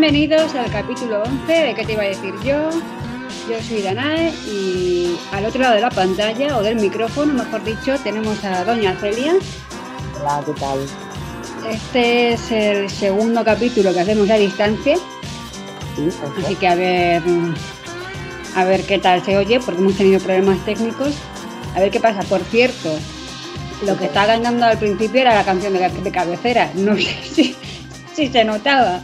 Bienvenidos al capítulo 11 de ¿Qué te iba a decir yo? Yo soy Danae y al otro lado de la pantalla o del micrófono, mejor dicho, tenemos a Doña Celia. Hola, ¿qué tal? Este es el segundo capítulo que hacemos a distancia, Sí, así que a ver, a ver qué tal se oye, porque hemos tenido problemas técnicos. A ver qué pasa. Por cierto, lo que estaba ganando al principio era la canción de, de cabecera. No sé si, si se notaba.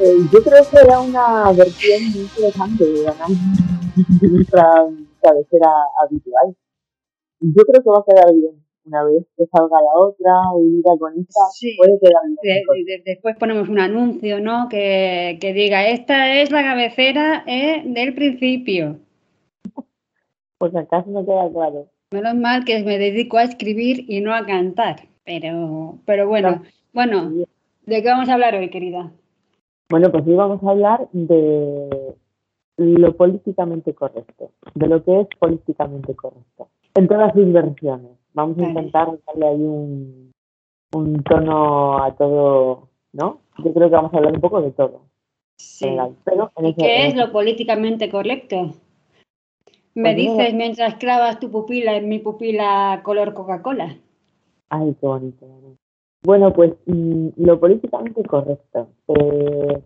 Eh, yo creo que era una versión muy interesante de ganar nuestra cabecera habitual. Yo creo que va a quedar bien. Una vez que salga la otra y ir con esta, Sí. puede quedar De- bien. de- después ponemos un anuncio, ¿no? Que, que diga, esta es la cabecera eh, del principio. Si acaso no queda claro. Menos mal que me dedico a escribir y no a cantar. Pero, pero bueno, bueno, ¿de qué vamos a hablar hoy, querida? Bueno, pues hoy vamos a hablar de lo políticamente correcto, de lo que es políticamente correcto, en todas sus versiones. Vamos a intentar darle ahí un, un tono a todo, ¿no? Yo creo que vamos a hablar un poco de todo. Sí. general, pero en ¿Y ese- qué en es lo políticamente correcto? Me Pues dices mientras clavas tu pupila en mi pupila color Coca-Cola. Ay, qué bonito. ¿No? Bueno, pues mm, lo políticamente correcto. Eh,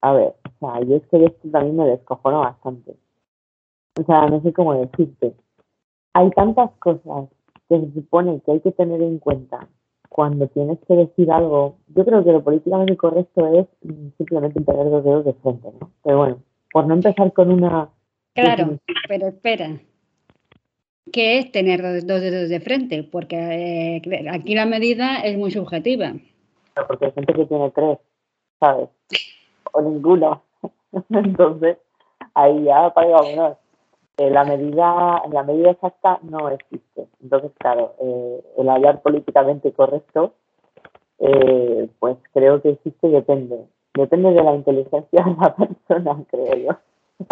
a ver, o sea, yo es que esto también me descojono bastante. O sea, no sé cómo decirte. Hay tantas cosas que se supone que hay que tener en cuenta cuando tienes que decir algo. Yo creo que lo políticamente correcto es mm, simplemente tener dos dedos de frente, ¿no? Pero bueno, por no empezar con una... Claro, pero espera. ¿Qué es tener dos, dos dedos de frente? Porque eh, aquí la medida es muy subjetiva. Porque hay gente que tiene tres, ¿sabes? O ninguno. Entonces, ahí ya paga uno. Eh, la medida, la medida exacta no existe. Entonces, claro, eh, el hablar políticamente correcto, eh, pues creo que existe y depende. Depende de la inteligencia de la persona, creo yo.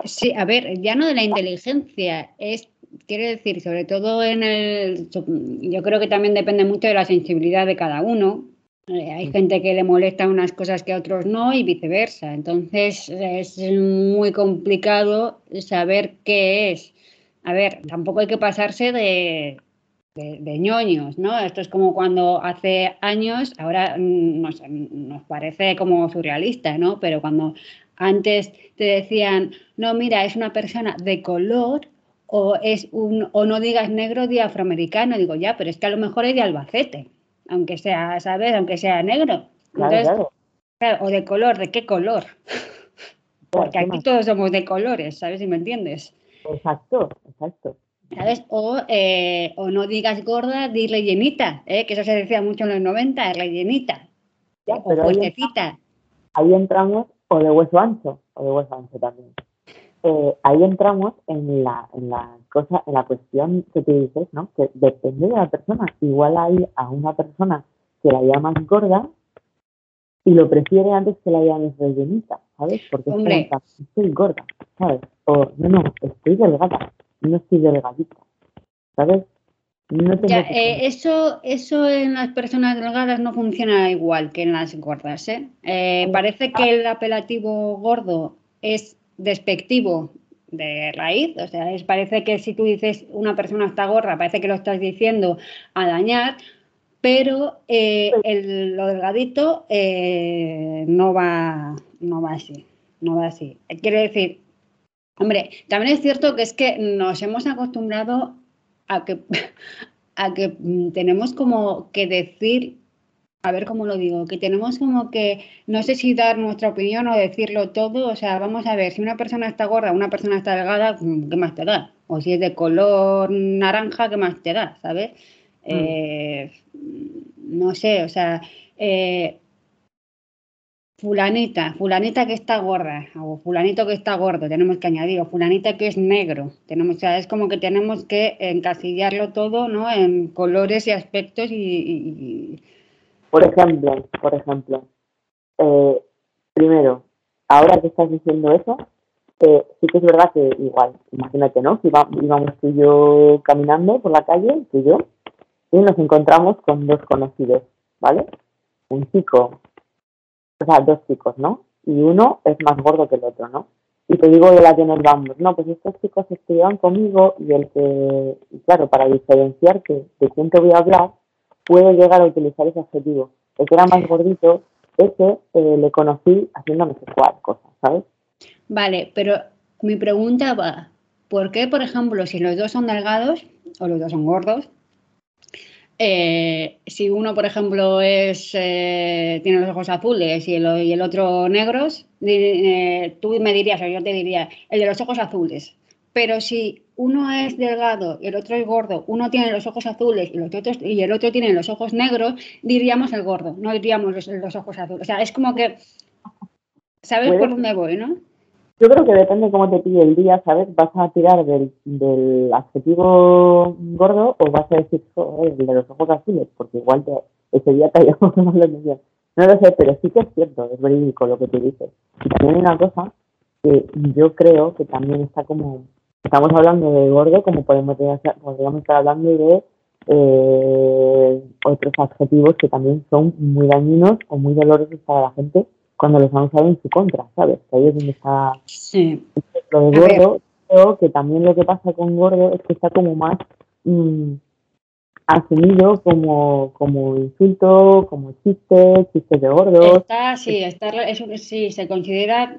Sí, a ver, ya no de la inteligencia, es, quiere decir, sobre todo en el, yo creo que también depende mucho de la sensibilidad de cada uno. Eh, hay gente que le molesta unas cosas que a otros no y viceversa. Entonces es muy complicado saber qué es. A ver, tampoco hay que pasarse de, de, de ñoños, ¿no? Esto es como cuando hace años, ahora mm, nos, nos parece como surrealista, ¿no? Pero cuando antes te decían, no, mira, es una persona de color o es un o no digas negro de afroamericano, digo, ya, pero es que a lo mejor es de Albacete, aunque sea, ¿sabes? Aunque sea negro. Claro, Entonces, claro. claro, o de color, ¿de qué color? Porque ¿qué aquí más? todos somos de colores, ¿sabes si me entiendes? Exacto, exacto. ¿Sabes? O, eh, o no digas gorda, di rellenita, ¿eh? que eso se decía mucho en los 90, rellenita, Ya, o pero ahí entramos, o de hueso ancho, o de hueso ancho también. Eh, ahí entramos en la, en la cosa, en la cuestión que tú dices, ¿no? Que depende de la persona. Igual hay a una persona que la llamas gorda y lo prefiere antes que la llames rellenita, ¿sabes? Porque es Hombre. plan, estoy gorda, ¿sabes? O no, no, estoy delgada, no estoy delgadita, ¿sabes? No Ya, eh, eso, eso en las personas delgadas no funciona igual que en las gordas. ¿eh? Eh, parece que el apelativo gordo es despectivo de raíz, o sea, es, parece que si tú dices una persona está gorda, parece que lo estás diciendo a dañar, pero eh, el, lo delgadito eh, no, va, no va así, no va así. Quiere decir, hombre, también es cierto que es que nos hemos acostumbrado a que, a que mm, tenemos como que decir, a ver cómo lo digo, que tenemos como que, no sé si dar nuestra opinión o decirlo todo, o sea, vamos a ver, si una persona está gorda, una persona está delgada, mm, ¿qué más te da? O si es de color naranja, ¿qué más te da? ¿Sabes? Eh, no sé, o sea, eh, fulanita, fulanita que está gorda, o fulanito que está gordo, tenemos que añadir, o fulanita que es negro, tenemos, o sea, es como que tenemos que encasillarlo todo, ¿no? En colores y aspectos y, y- Por ejemplo, por ejemplo, eh, primero, ahora que estás diciendo eso, eh, sí que es verdad que igual, imagínate, ¿no? Que íbamos tú y yo caminando por la calle, tú y yo, y nos encontramos con dos conocidos, ¿vale? Un chico, o sea, dos chicos, ¿no? y uno es más gordo que el otro, ¿no? Y te digo de la que nos vamos, no, pues estos chicos estudiaban conmigo y el que, claro, para diferenciarte de quién te voy a hablar, puedo llegar a utilizar ese adjetivo. El que era más gordito, ese eh, le conocí haciéndome cual cosas, ¿sabes? Vale, pero mi pregunta va, ¿por qué, por ejemplo, si los dos son delgados o los dos son gordos, eh, si uno, por ejemplo, es, eh, tiene los ojos azules y el, y el otro negros, eh, tú me dirías, o yo te diría, el de los ojos azules. Pero si uno es delgado y el otro es gordo, uno tiene los ojos azules y, los otros, y el otro tiene los ojos negros, diríamos el gordo, no diríamos los, los ojos azules. O sea, es como que, ¿sabes por dónde voy, no? Yo creo que depende cómo te pille el día, ¿sabes? ¿Vas a tirar del, del adjetivo gordo o vas a decir el de los ojos azules? Porque igual te, ese día te ha llamado más la atención. No lo sé, pero sí que es cierto, es verídico lo que tú dices. Y también hay una cosa que yo creo que también está como, estamos hablando de gordo, como podemos podríamos estar hablando de eh, otros adjetivos que también son muy dañinos o muy dolorosos para la gente cuando los han usado en su contra, ¿sabes? Que ahí es donde está sí. lo de gordo. Creo que también lo que pasa con gordo es que está como más mm, asumido como, como insulto, como chiste, chiste de gordo. Está, sí, está, eso, sí, se considera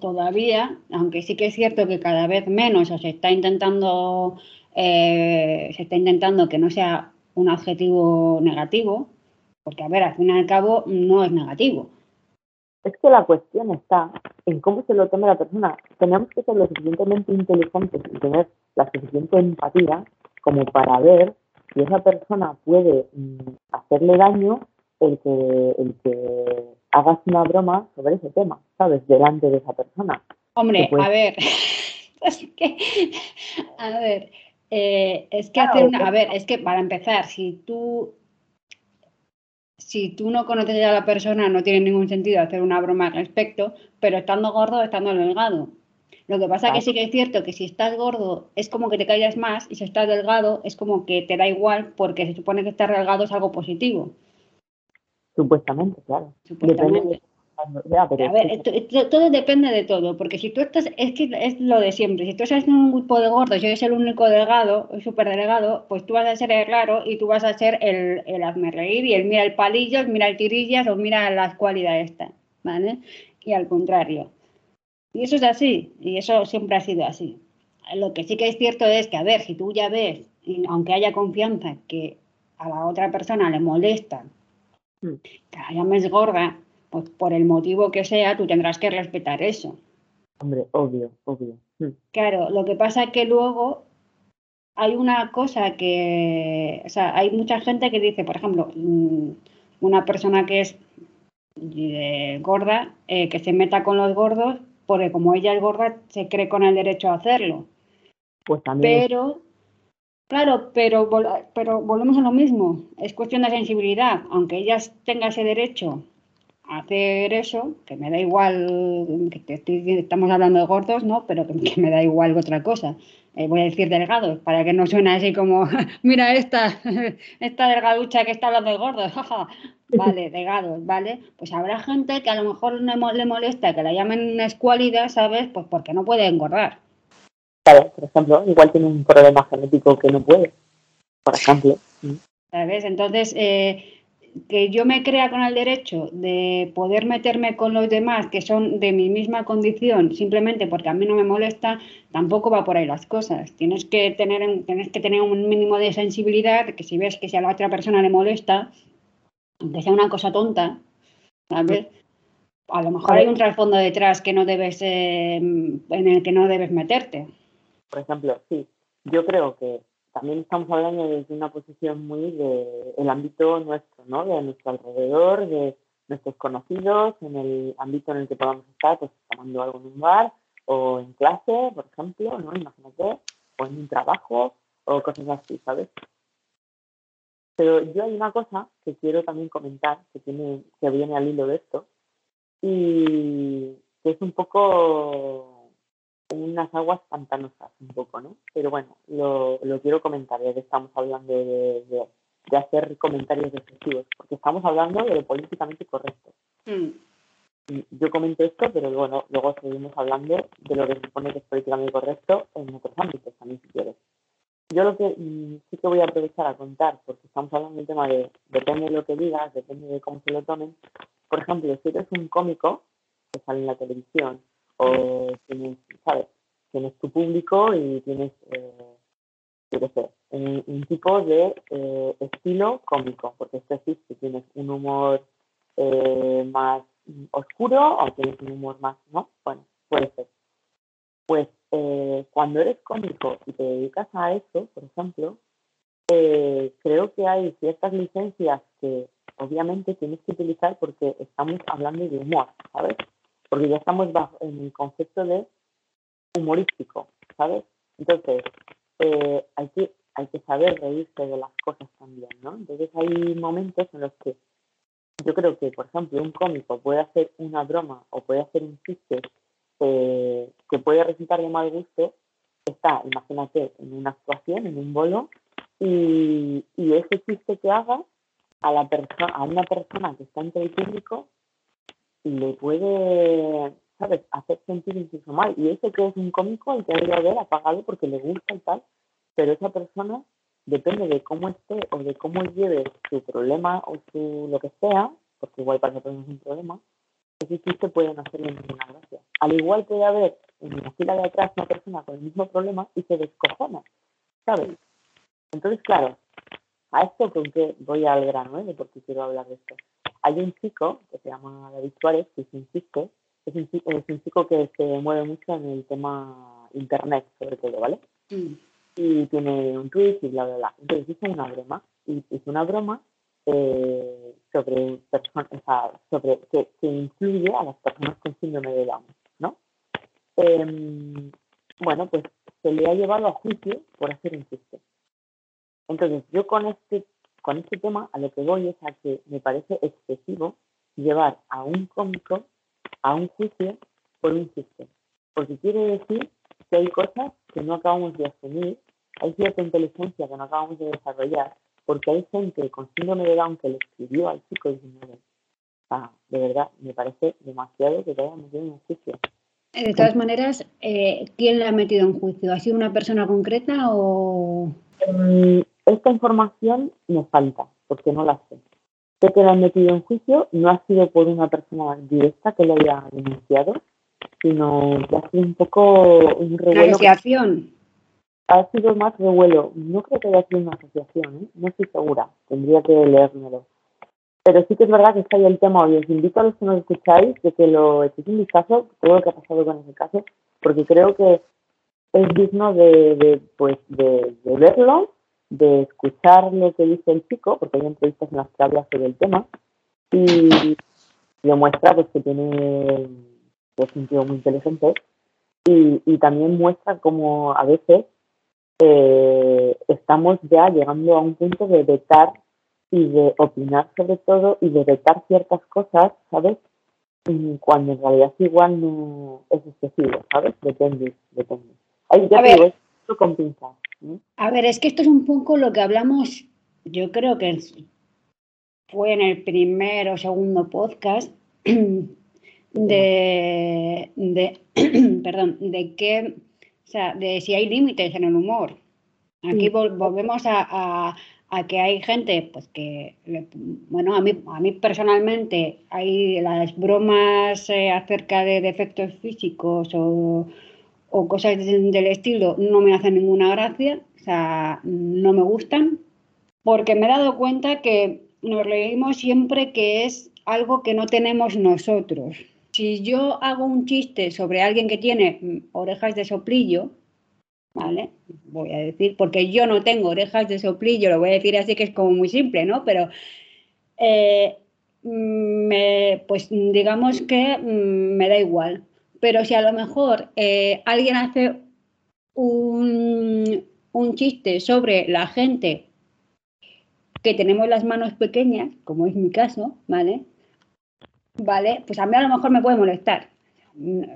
todavía, aunque sí que es cierto que cada vez menos, o se está intentando, eh, se está intentando que no sea un adjetivo negativo, porque a ver, al fin y al cabo no es negativo es que la cuestión está en cómo se lo tome la persona. Tenemos que ser lo suficientemente inteligentes y tener la suficiente empatía como para ver si esa persona puede mm, hacerle daño el que, el que hagas una broma sobre ese tema, ¿sabes? Delante de esa persona. Hombre, a ver, es que, a ver, eh, es que hacer una, a ver, es que para empezar, si tú si tú no conoces a la persona, no tiene ningún sentido hacer una broma al respecto, pero estando gordo, estando delgado. Lo que pasa es que sí que es cierto que si estás gordo es como que te callas más y si estás delgado es como que te da igual porque se supone que estar delgado es algo positivo. Supuestamente, claro. Supuestamente a ver, todo depende de todo, porque si tú estás, es que es lo de siempre, si tú estás en un grupo de gordos y eres el único delgado, súper delgado, pues tú vas a ser el raro y tú vas a ser el, el hazme reír y el mira el palillo, mira el tirillas o mira las cualidades esta, ¿vale? Y al contrario. Y eso es así, y eso siempre ha sido así. Lo que sí que es cierto es que, a ver, si tú ya ves, aunque haya confianza, que a la otra persona le molesta hmm. que la llames gorda, pues por el motivo que sea, tú tendrás que respetar eso. Hombre, obvio, obvio. Hmm. Claro, lo que pasa es que luego hay una cosa que, o sea, hay mucha gente que dice, por ejemplo, mm, una persona que es eh, gorda, eh, que se meta con los gordos, porque como ella es gorda, se cree con el derecho a hacerlo. Pues también. Pero, claro, pero, pero volvemos a lo mismo, es cuestión de sensibilidad, aunque ella tenga ese derecho hacer eso, que me da igual, que estamos hablando de gordos, ¿no? Pero que, me da igual otra cosa. Eh, voy a decir delgados, para que no suene así como, mira esta, esta delgaducha que está hablando de gordos, vale, delgados, ¿vale? Pues habrá gente que a lo mejor le molesta que la llamen una escualidad, ¿sabes? Pues porque no puede engordar. Claro, por ejemplo, igual tiene un problema genético que no puede, por ejemplo. ¿Sabes? Entonces, eh, que yo me crea con el derecho de poder meterme con los demás que son de mi misma condición simplemente porque a mí no me molesta, tampoco va por ahí las cosas. Tienes que tener, tienes que tener un mínimo de sensibilidad, que si ves que si a la otra persona le molesta, aunque sea una cosa tonta, ¿sabes? A lo mejor hay un trasfondo detrás que no debes, eh, en el que no debes meterte. Por ejemplo, sí, yo creo que también estamos hablando desde una posición muy de el ámbito nuestro, ¿no? De nuestro alrededor, de nuestros conocidos, en el ámbito en el que podamos estar, pues tomando algo en un bar o en clase, por ejemplo, ¿no? Imagínate, o en un trabajo o cosas así, ¿sabes? Pero yo hay una cosa que quiero también comentar, que tiene, que viene al hilo de esto, y que es un poco unas aguas pantanosas un poco, ¿no? Pero bueno, lo, lo quiero comentar, ya que estamos hablando de, de, hacer comentarios defensivos, porque estamos hablando de lo políticamente correcto. Mm. yo comento esto, pero bueno, luego seguimos hablando de lo que se supone que es políticamente correcto en otros ámbitos también, si quieres. Yo lo que mm, sí que voy a aprovechar a contar, porque estamos hablando del tema de depende de lo que digas, depende de cómo se lo tomen. Por ejemplo, si eres un cómico que sale en la televisión o tienes, ¿sabes? Tienes tu público y tienes, eh, yo qué sé, un, tipo de eh, estilo cómico, porque esto existe, si tienes un humor eh, más oscuro o tienes un humor más, ¿no? Bueno, puede ser. Pues eh, cuando eres cómico y te dedicas a eso, por ejemplo, creo que hay ciertas licencias que obviamente tienes que utilizar porque estamos hablando de humor, ¿sabes? Porque ya estamos bajo, en el concepto de humorístico, ¿sabes? Entonces, eh, hay, que, hay que saber reírse de las cosas también, ¿no? Entonces hay momentos en los que yo creo que, por ejemplo, un cómico puede hacer una broma o puede hacer un chiste eh, que puede resultar de mal gusto, está, imagínate, en una actuación, en un bolo, y, y ese chiste que haga a, la a una persona que está entre el público le puede, ¿sabes?, hacer sentir incluso mal. Y ese que es un cómico, el que debe haber apagado porque le gusta y tal, pero esa persona, depende de cómo esté o de cómo lleve su problema o su lo que sea, porque igual para nosotros es un problema, ese chiste puede no hacerle ninguna gracia. Al igual puede haber en la fila de atrás una persona con el mismo problema y se descojona, ¿sabes? Entonces, claro, a esto con que voy al grano, ¿eh? De por qué quiero hablar de esto. Hay un chico que se llama David Suárez, que es un chico, es un, es un chico que se mueve mucho en el tema internet, sobre todo, ¿vale? Mm. Y tiene un tweet y bla, bla, bla. Entonces hizo una broma, y hizo una broma eh, sobre personas, sobre que, que, incluye a las personas con síndrome de Down, ¿no? Em, bueno, pues se le ha llevado a juicio por hacer un chiste. Entonces, yo con este, con este tema a lo que voy es a que me parece excesivo llevar a un cómico a un juicio por un chiste. Porque quiere decir que hay cosas que no acabamos de asumir, hay cierta inteligencia que no acabamos de desarrollar porque hay gente con síndrome de Down que le escribió al chico diciendo, ah, de verdad, me parece demasiado que te hayan metido en juicio. Eh, de todas maneras, eh, ¿quién le ha metido en juicio? ¿Ha sido una persona concreta o...? Mm, esta información me falta, porque no la sé. Sé que le han metido en juicio, no ha sido por una persona directa que lo haya denunciado, sino que ha sido un poco un revuelo. asociación? ha sido más revuelo. No creo que haya sido una asociación, ¿eh? no estoy segura, tendría que leérmelo. Pero sí que es verdad que está ahí el tema hoy. Os invito a los que nos escucháis de que lo echéis un vistazo, todo lo que ha pasado con ese caso, porque creo que es digno de, de pues, de, verlo, de escuchar lo que dice el chico, porque hay entrevistas en las que habla sobre el tema, y demuestra pues, que tiene pues, un tío muy inteligente, y, y también muestra como a veces eh, estamos ya llegando a un punto de vetar y de opinar sobre todo y de vetar ciertas cosas, ¿sabes? Cuando en realidad igual no es excesivo, ¿sabes? Depende, depende. Ahí ya a ver, esto con pinzas. A ver, es que esto es un poco lo que hablamos, yo creo que fue en el primer o segundo podcast de, de perdón, de que o sea, de si hay límites en el humor. Aquí volvemos a, que hay gente, pues que, bueno, a mí, a mí personalmente hay las bromas eh, acerca de defectos físicos o, cosas del, estilo no me hacen ninguna gracia, o sea, no me gustan, porque me he dado cuenta que nos leímos siempre que es algo que no tenemos nosotros si yo hago un chiste sobre alguien que tiene mm, orejas de soplillo, ¿vale? Voy a decir, porque yo no tengo orejas de soplillo, lo voy a decir así que es como muy simple, ¿no? Pero, eh, me, pues digamos que mm, me da igual. Pero si a lo mejor eh, alguien hace un, un chiste sobre la gente que tenemos las manos pequeñas, como es mi caso, ¿vale? ¿vale? Pues a mí a lo mejor me puede molestar.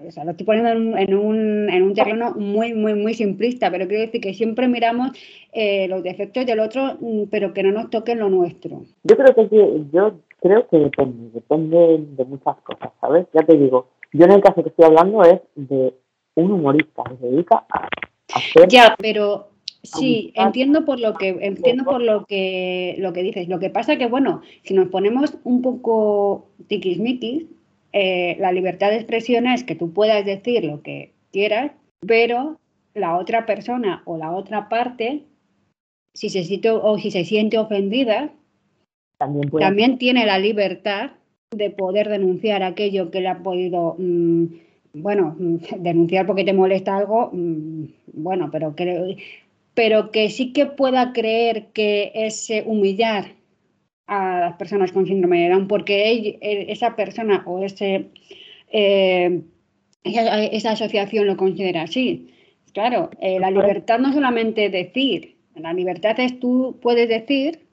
O sea, lo estoy poniendo en un, en un, terreno muy, muy, muy simplista, pero quiero decir que siempre miramos eh, los defectos del otro, mm, pero que no nos toquen lo nuestro. Yo creo que yo creo que depende, depende de muchas cosas, ¿sabes? Ya te digo, yo en el caso que estoy hablando es de un humorista que se dedica a hacer... Ya, pero sí, entiendo por lo que entiendo por lo que lo que dices. Lo que pasa que bueno, si nos ponemos un poco tiquismiquis, eh, la libertad de expresión es que tú puedas decir lo que quieras, pero la otra persona o la otra parte, si se siente o si se siente ofendida, también, tiene la libertad de poder denunciar aquello que le ha podido, mm, bueno, denunciar porque te molesta algo, mm, bueno, pero que, pero que sí que pueda creer que es humillar a las personas con síndrome de Down porque esa persona o ese, eh, esa, asociación lo considera así. Claro, eh, la libertad no solamente decir, la libertad es tú puedes decir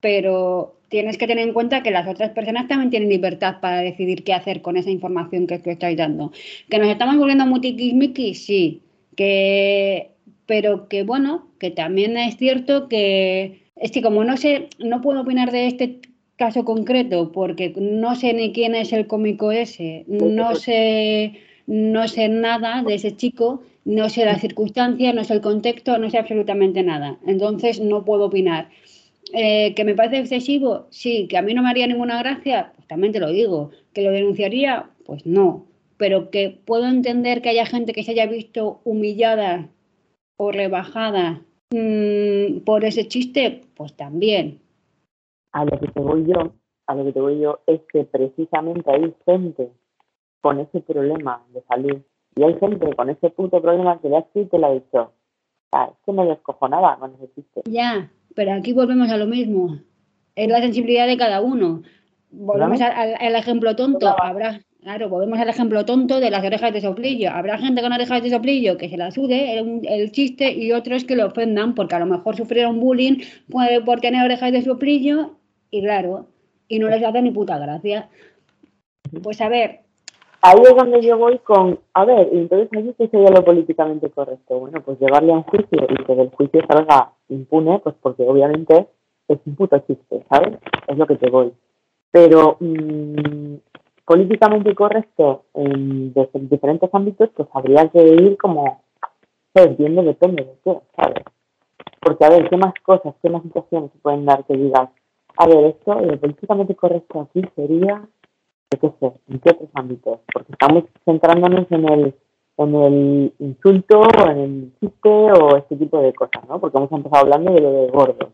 pero tienes que tener en cuenta que las otras personas también tienen libertad para decidir qué hacer con esa información que tú estáis dando. ¿Que nos estamos volviendo muy tiquismiquis? Sí. Que, pero que bueno, que también es cierto que es que como no sé, no puedo opinar de este caso concreto porque no sé ni quién es el cómico ese, no sé, no sé nada de ese chico, no sé la circunstancia, no sé el contexto, no sé absolutamente nada. Entonces no puedo opinar. Eh, ¿Que me parece excesivo? Sí. ¿Que a mí no me haría ninguna gracia? Pues también te lo digo. ¿Que lo denunciaría? Pues no. Pero que puedo entender que haya gente que se haya visto humillada o rebajada mm, por ese chiste, pues también. A lo que te voy yo, a lo que te voy yo es que precisamente hay gente con ese problema de salud y hay gente con ese puto problema que le ha escrito y le ha dicho, ah, es que me descojonaba con ese chiste. Ya, pero aquí volvemos a lo mismo. Es la sensibilidad de cada uno. Volvemos al, ejemplo tonto. Habrá, claro, volvemos al ejemplo tonto de las orejas de soplillo. Habrá gente con orejas de soplillo que se la sude el, chiste y otros que lo ofendan porque a lo mejor sufrieron bullying por tener orejas de soplillo y claro, y no les hace ni puta gracia. Pues a ver, ahí es donde yo voy con, a ver, entonces allí que sería lo políticamente correcto. Bueno, pues llevarle a un juicio y que del juicio salga impune, pues porque obviamente es un puto chiste, ¿sabes? Es lo que te voy. Pero mmm, políticamente correcto en diferentes ámbitos, pues habría que ir como, ¿sabes? Viendo depende de qué, ¿sabes? Porque, a ver, ¿qué más cosas, qué más situaciones se pueden dar que digas, a ver, esto, lo políticamente correcto aquí sería qué sé, en qué otros ámbitos, porque estamos centrándonos en el, en el insulto o en el chiste o este tipo de cosas, ¿no? Porque hemos empezado hablando de lo de gordo,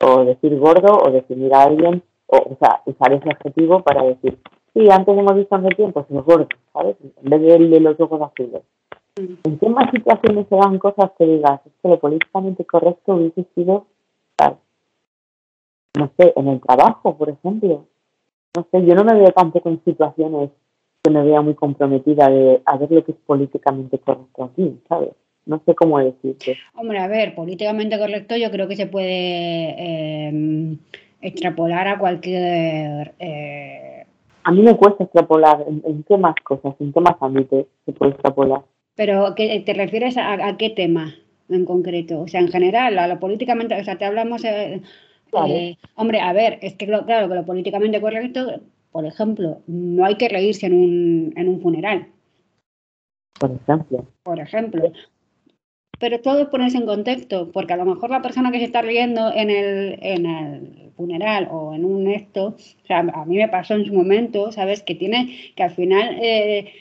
o decir gordo o definir a alguien, o, o sea, usar ese adjetivo para decir, sí, antes hemos visto hace tiempo, es gordo, ¿sabes? En vez de el de los ojos azules. Mm. ¿En qué más situaciones se dan cosas que digas, es que lo políticamente correcto hubiese sido, no sé, en el trabajo, por ejemplo? No sé, yo no me veo tampoco en situaciones que me vea muy comprometida de a ver lo que es políticamente correcto aquí, ¿sabes? No sé cómo decirte. Hombre, a ver, políticamente correcto yo creo que se puede eh, extrapolar a cualquier... Eh... A mí me cuesta extrapolar. ¿En, qué más cosas, en qué más ámbitos se puede extrapolar? Pero ¿qué, ¿te refieres a, qué tema en concreto? O sea, en general, a lo políticamente, o sea, te hablamos... Eh, eh, hombre, a ver, es que claro que lo políticamente correcto, por ejemplo, no hay que reírse en un, en un funeral. Por ejemplo. Por ejemplo. Pero todo es ponerse en contexto, porque a lo mejor la persona que se está riendo en el, en el funeral o en un esto, o sea, a mí me pasó en su momento, ¿sabes? Que tiene, que al final eh,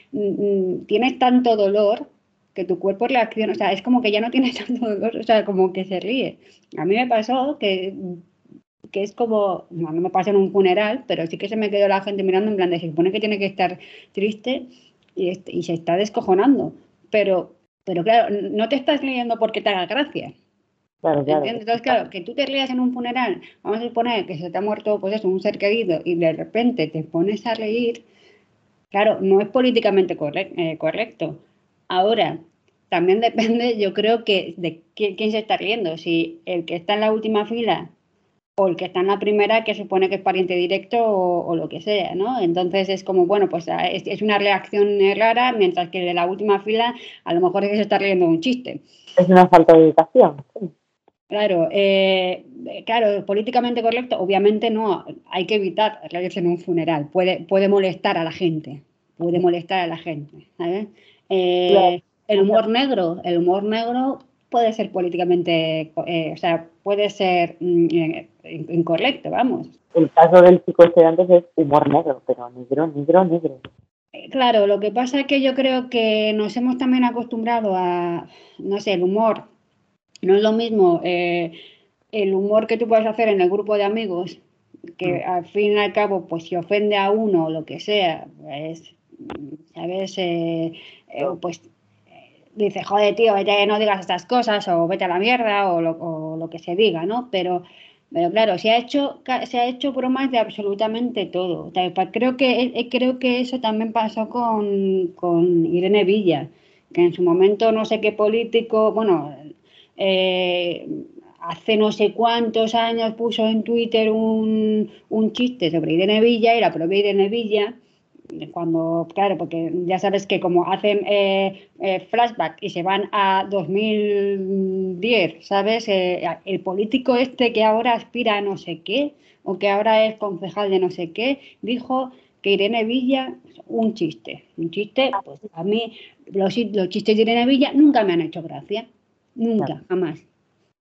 tienes tanto dolor que tu cuerpo reacciona, o sea, es como que ya no tienes tanto dolor, o sea, como que se ríe. A mí me pasó que que es como, no, me pasa en un funeral, pero sí que se me quedó la gente mirando en plan de se supone que tiene que estar triste y, y se está descojonando. Pero, pero claro, no te estás riendo porque te haga gracia. Claro, claro. Entonces, claro, que tú te rías en un funeral, vamos a suponer que se te ha muerto, pues eso, un ser querido, y de repente te pones a reír, claro, no es políticamente eh, correcto. Ahora, también depende, yo creo que de quién, quién, se está riendo. Si el que está en la última fila o el que está en la primera que supone que es pariente directo o, lo que sea, ¿no? Entonces es como, bueno, pues ah, es, una reacción rara, mientras que de la última fila a lo mejor es que se está riendo un chiste. Es una falta de educación. Claro, eh, claro, políticamente correcto, obviamente no, hay que evitar reírse en un funeral, puede, puede molestar a la gente, puede molestar a la gente, eh, El humor negro, el humor negro puede ser políticamente, eh, o sea, puede ser mm, incorrecto, vamos. El caso del chico este antes es humor negro, pero negro, negro, negro. Claro, lo que pasa es que yo creo que nos hemos también acostumbrado a, no sé, el humor no es lo mismo eh, el humor que tú puedes hacer en el grupo de amigos, que mm. al fin y al cabo, pues si ofende a uno o lo que sea, pues, ¿sabes? Eh, eh, pues dice, joder, tío, vete, no digas estas cosas, o vete a la mierda, o lo, que se diga, ¿no? Pero, pero claro, se ha hecho, se ha hecho bromas de absolutamente todo. creo que, creo que eso también pasó con, con Irene Villa, que en su momento no sé qué político, bueno, eh, hace no sé cuántos años puso en Twitter un, chiste sobre Irene Villa y la propia Irene Villa, cuando, claro, porque ya sabes que como hacen eh, eh, flashback y se van a 2010, ¿sabes? el político este que ahora aspira a no sé qué, o que ahora es concejal de no sé qué, dijo que Irene Villa, un chiste, un chiste, pues a mí los, los chistes de Irene Villa nunca me han hecho gracia Nunca, jamás.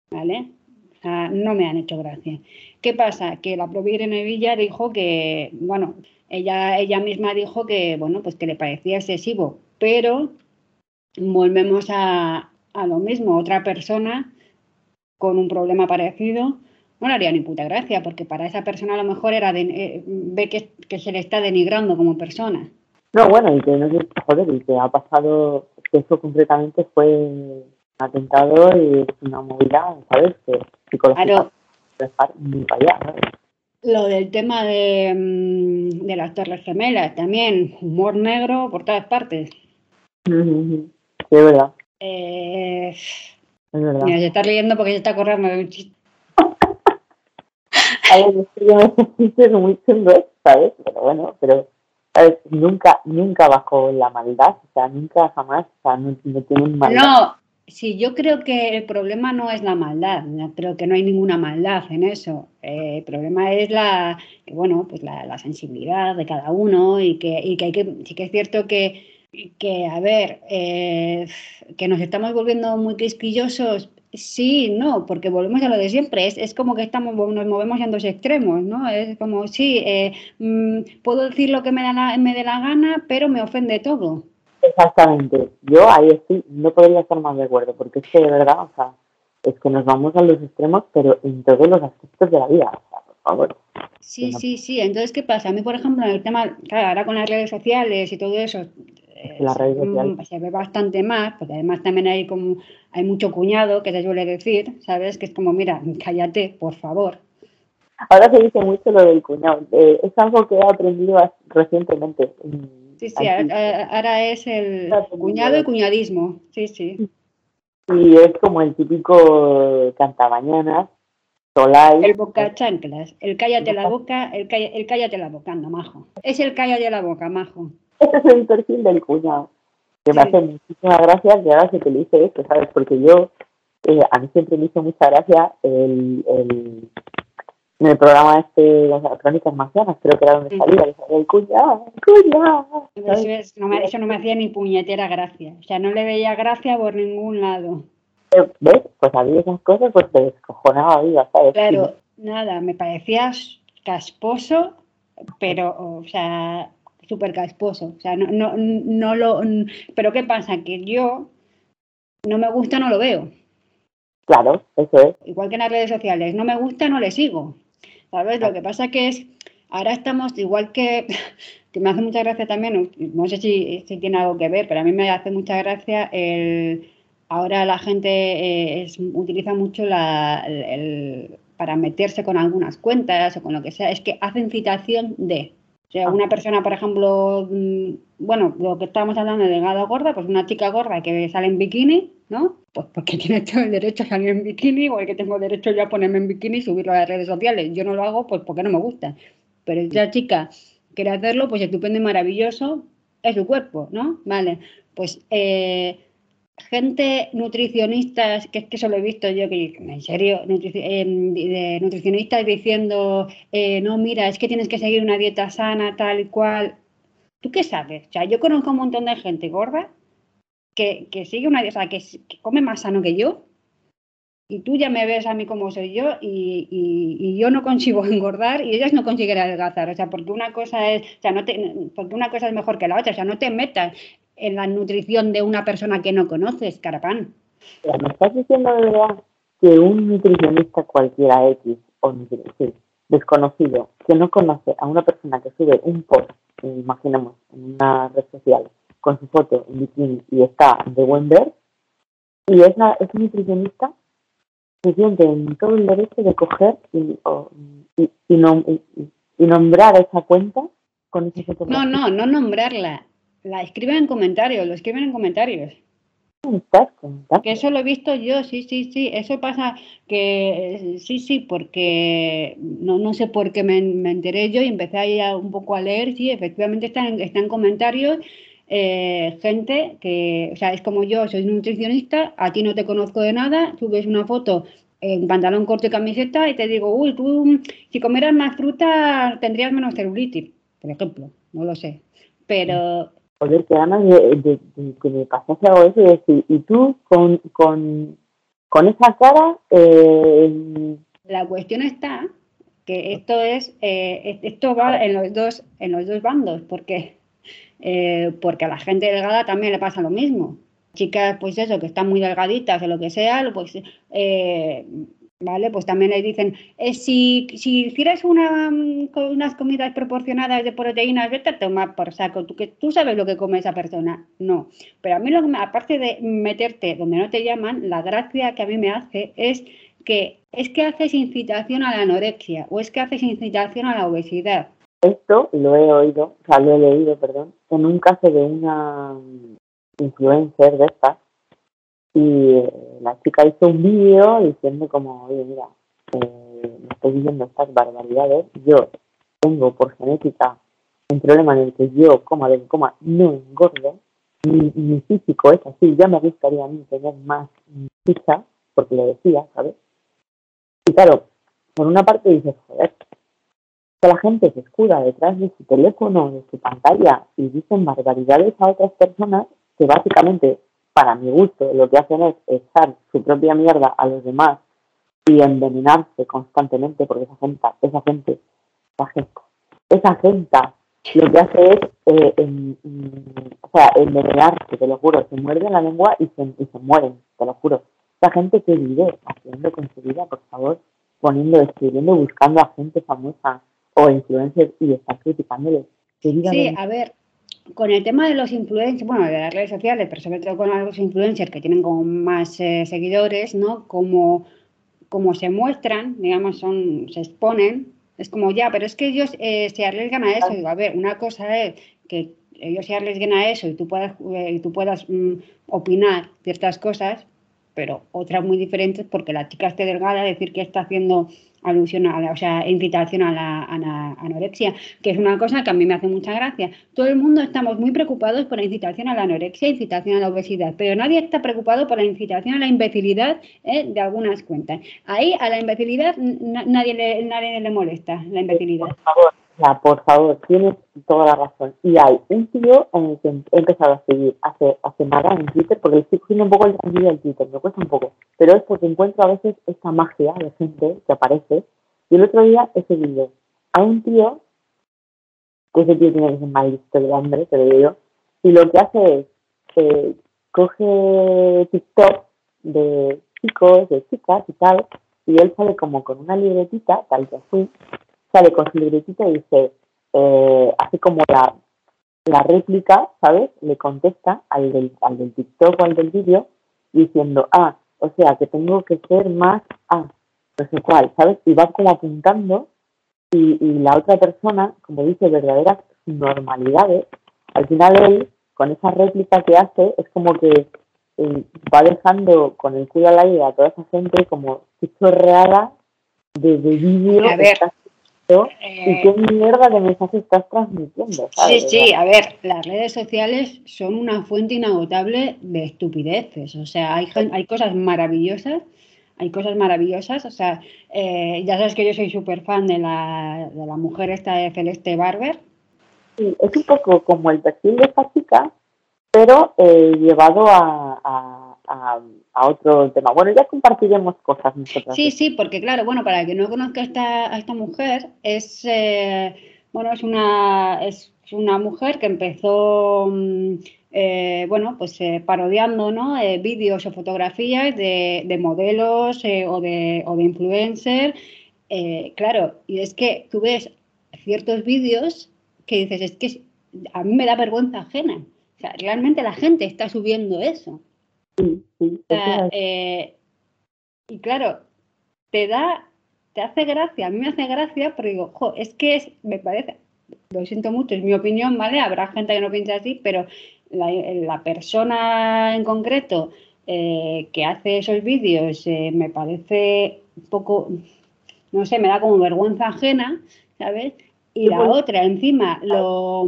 ¿Vale? O sea, no me han hecho gracia. ¿Qué pasa? Que la propia Irene Villa dijo que, bueno, ella, ella misma dijo que, bueno, pues que le parecía excesivo, pero volvemos a, lo mismo. Otra persona con un problema parecido no le haría ni puta gracia, porque para esa persona a lo mejor era de, eh, ve que, que, se le está denigrando como persona. No, bueno, y que no joder, y que ha pasado, que eso concretamente fue atentado y es una movida, ¿sabes? Que psicológica dejar muy allá, Lo del tema de, mm, de, las Torres Gemelas, también humor negro por todas partes. Sí, es verdad. Eh, es verdad. Mira, se está riendo porque se está corriendo de un chiste. A ver, es muy chulo, ¿sabes? Pero bueno, pero ¿sabes? nunca, nunca bajo la maldad, o sea, nunca jamás, o sea, no, no tienen maldad. No, Sí, yo creo que el problema no es la maldad, creo que no hay ninguna maldad en eso. Eh, el problema es la, bueno, pues la, sensibilidad de cada uno y que, y que hay que, sí que es cierto que, que a ver, eh, que nos estamos volviendo muy quisquillosos, sí, no, porque volvemos a lo de siempre, es, es como que estamos, nos movemos en dos extremos, ¿no? Es como, sí, eh, mm, puedo decir lo que me, da me dé la gana, pero me ofende todo. Exactamente. Yo ahí estoy, no podría estar más de acuerdo, porque es que de verdad, o sea, es que nos vamos a los extremos, pero en todos los aspectos de la vida, o sea, por favor. Sí, sí, sí. Entonces, ¿qué pasa? A mí, por ejemplo, en el tema, claro, ahora con las redes sociales y todo eso, se ve bastante más, porque además también hay como hay mucho cuñado que se suele decir, ¿sabes? Que es como, mira, cállate, por favor. Ahora se dice mucho lo del cuñado. Eh, es algo que he aprendido recientemente. Sí, sí, ahora es el cuñado y cuñadismo, sí, sí. Y es como el típico cantabañanas, solay. El boca chanclas, el cállate la boca, el, el cállate la boca, anda, majo. Es el cállate la boca, majo. Ese es el perfil del cuñado. Que me hace muchísimas gracias y ahora se te dice esto, ¿sabes? Porque yo, eh, a mí siempre me hizo mucha gracia el, el en el programa este las crónicas marcianas, creo que era donde salía, el cuñado, cuñado. Eso no, me, eso no me hacía ni puñetera gracia, o sea, no le veía gracia por ningún lado. ¿Ves? Pues a mí esas cosas pues te descojonaba vida, ¿sabes? Claro, nada, me parecía casposo, pero, o sea, súper casposo, o sea, no, no, no lo... Pero ¿qué pasa? Que yo no me gusta, no lo veo. Claro, eso es. Igual que en las redes sociales, no me gusta, no le sigo. ¿Sabes? Lo que pasa que es, ahora estamos igual que, que me hace mucha gracia también, no sé si, si, tiene algo que ver, pero a mí me hace mucha gracia el, ahora la gente eh, utiliza mucho la, el, para meterse con algunas cuentas o con lo que sea, es que hacen citación de. O sea, una persona, por ejemplo, mm, bueno, lo que estábamos hablando de delgada gorda, pues una chica gorda que sale en bikini, ¿no? Pues porque tiene todo el derecho a salir en bikini, o el que tengo derecho yo a ponerme en bikini y subirlo a las redes sociales. Yo no lo hago pues porque no me gusta. Pero esa chica quiere hacerlo, pues estupendo y maravilloso, es su cuerpo, ¿no? Vale, pues eh, gente nutricionista, que es que eso lo he visto yo, que en serio, eh, nutricionistas diciendo, eh, no, mira, es que tienes que seguir una dieta sana, tal y cual. ¿Tú qué sabes? O sea, yo conozco un montón de gente gorda que, sigue una dieta, que, come más sano que yo, y tú ya me ves a mí como soy yo y, yo no consigo engordar y ellas no consiguen adelgazar. O sea, porque una cosa es, o sea, no porque una cosa es mejor que la otra. O sea, no te metas en la nutrición de una persona que no conoces, carapán. ¿Me estás diciendo de verdad que un nutricionista cualquiera X o desconocido que no conoce a una persona que sube un post, imaginemos, en una red social con su foto en bikini y está de buen ver y es, es un nutricionista se siente en todo el derecho de coger y, y, y, nombrar esa cuenta con ese foto. No, no, no nombrarla la escriben en comentarios, lo escriben en comentarios. Que eso lo he visto yo, sí, sí, sí. Eso pasa que sí, sí, porque no, no sé por qué me, enteré yo y empecé ahí un poco a leer. Sí, efectivamente están, están en comentarios eh, gente que, o sea, es como yo, soy nutricionista, a ti no te conozco de nada, subes una foto en pantalón corto y camiseta y te digo, uy, tú si comieras más fruta tendrías menos celulitis, por ejemplo, no lo sé. Pero joder, que ganas de, que me pasase algo eso y decir, y tú con, con, con esa cara... Eh... La cuestión está que esto es eh, esto va en los dos en los dos bandos porque eh, porque a la gente delgada también le pasa lo mismo chicas pues eso que están muy delgaditas o lo que sea pues eh, ¿vale? Pues también les dicen, eh, si, si hicieras una, mm, unas comidas proporcionadas de proteínas, vete a tomar por saco, tú, que, tú sabes lo que come esa persona. No, pero a mí, lo que, aparte de meterte donde no te llaman, la gracia que a mí me hace es que es que haces incitación a la anorexia o es que haces incitación a la obesidad. Esto lo he oído, o sea, lo he leído, perdón, en un caso de una influencer de estas y la chica hizo un vídeo diciendo como, oye, mira, eh, me estoy diciendo estas barbaridades, yo tengo por genética un problema en el que yo coma de coma no engordo, mi, mi, físico es así, ya me gustaría a mí tener más ficha, porque lo decía, ¿sabes? Y claro, por una parte dices, joder, que la gente se escuda detrás de su teléfono, de su pantalla y dicen barbaridades a otras personas que básicamente para mi gusto, lo que hacen es echar su propia mierda a los demás y envenenarse constantemente porque esa gente, esa gente, esa gente, esa gente lo que hace es eh, o sea, envenenarse, te lo juro, se muerden la lengua y se, y se mueren, te lo juro. Esa gente que vive haciendo con su vida, por favor, poniendo, escribiendo, buscando a gente famosa o influencers y estar criticándoles. Sí, a ver, con el tema de los influencers, bueno, de las redes sociales, pero sobre todo con los influencers que tienen como más eh, seguidores, ¿no? Como, como se muestran, digamos, son, se exponen, es como ya, pero es que ellos eh, se arriesgan a eso. Digo, a ver, una cosa es que ellos se arriesguen a eso y tú puedas, eh, y tú puedas mm, opinar ciertas cosas, pero otra muy diferente porque la chica esté delgada, decir que está haciendo alusión a la, o sea, invitación a la, anorexia, que es una cosa que a mí me hace mucha gracia. Todo el mundo estamos muy preocupados por la incitación a la anorexia, incitación a la obesidad, pero nadie está preocupado por la incitación a la imbecilidad ¿eh? de algunas cuentas. Ahí a la imbecilidad nadie le, nadie le molesta, la imbecilidad. Por favor, ya, por favor, tienes toda la razón. Y hay un tío en que he empezado a seguir hace, hace nada en Twitter, porque estoy cogiendo un poco el tranquilo del Twitter, me cuesta un poco, pero es porque encuentro a veces esta magia de gente que aparece. Y el otro día he seguido a un tío, que ese tío tiene que ser mal listo de hambre, te lo digo, y lo que hace es coge TikTok de chicos, de chicas y tal, y él sale como con una libretita, tal que así, sale con su libretita y dice, eh, hace como la, la réplica, ¿sabes? Le contesta al del, al del TikTok o al del vídeo diciendo, ah, o sea, que tengo que ser más, ah, no sé cuál, ¿sabes? Y va como apuntando y, y la otra persona, como dice, verdaderas normalidades, al final él, con esa réplica que hace, es como que eh, va dejando con el culo al aire a toda esa gente como chorreada de, de vídeo. A ver, ¿Y qué mierda de mensaje estás transmitiendo? Sí, sí, a ver, las redes sociales son una fuente inagotable de estupideces. O sea, hay, hay cosas maravillosas, hay cosas maravillosas. O sea, eh, ya sabes que yo soy súper fan de la, de la mujer esta de Celeste Barber. Sí, es un poco como el perfil de esta chica, pero eh, llevado a, a, otro tema. Bueno, ya compartiremos cosas. Sí, sí, porque claro, bueno, para que no conozca a esta, a esta mujer, es, eh, bueno, es una, es una mujer que empezó, mm, eh, bueno, pues eh, parodiando, ¿no? vídeos o fotografías de, de modelos o, de, o de influencers. claro, y es que tú ves ciertos vídeos que dices, es que a mí me da vergüenza ajena. O sea, realmente la gente está subiendo eso. Eh, y claro, te da, te hace gracia, a mí me hace gracia, pero digo, jo, es que es, me parece, lo siento mucho, es mi opinión, ¿vale? Habrá gente que no piensa así, pero la, persona en concreto eh, que hace esos vídeos eh, me parece un poco, no sé, me da como vergüenza ajena, ¿sabes? Y la otra, encima, lo,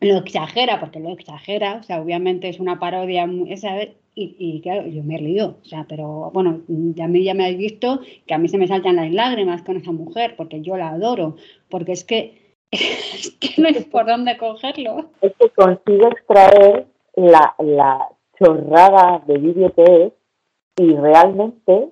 lo exagera, porque lo exagera, o sea, obviamente es una parodia, esa, y, y claro, yo me río, o sea, pero bueno, a mí ya me habéis visto que a mí se me saltan las lágrimas con esa mujer, porque yo la adoro, porque es que, es que no es por dónde cogerlo. Es que consigo extraer la, la chorrada de vídeo que es y realmente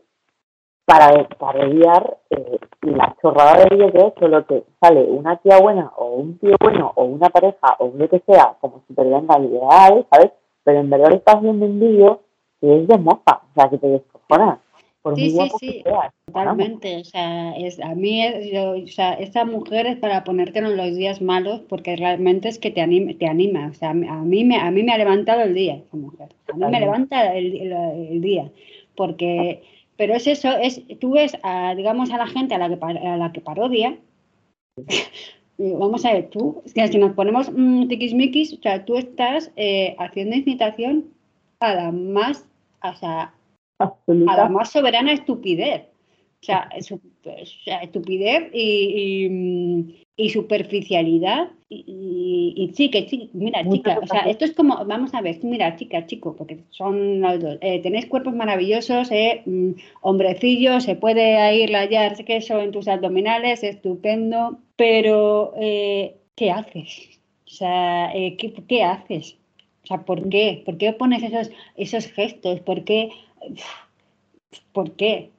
para parodiar eh, la chorrada de vídeo que es solo que sale una tía buena o un tío bueno o una pareja o lo que sea como venga ideal, ¿sabes? Pero en verdad estás viendo un vídeo que es de mofa, o sea, que te descojonas. Por sí, sí, sí, totalmente. O sea, es, a mí, o sea, esa mujer es para ponértelo en los días malos porque realmente es que te anima, te anima. O sea, a mí, me, a mí me ha levantado el día esa mujer. A mí me levanta el, el día porque pero es eso, es, tú ves, a, digamos, a la gente a la que, a la que parodia, vamos a ver, tú, si nos ponemos mmm, tiquismiquis, o sea, tú estás eh, haciendo incitación a la más, o sea, a la más soberana estupidez. O sea, estupidez y, y, superficialidad. Y, y, sí, que sí, mira, chica, o sea, esto es como, vamos a ver, mira, chica, chico, porque son los dos. Eh, tenéis cuerpos maravillosos, eh, mm, hombrecillo, se puede ir la ya, que eso en tus abdominales, estupendo, pero eh, ¿qué haces? O sea, eh, ¿qué, ¿qué, haces? O sea, ¿por qué? ¿Por qué pones esos, esos gestos? ¿Por qué? ¿Por qué?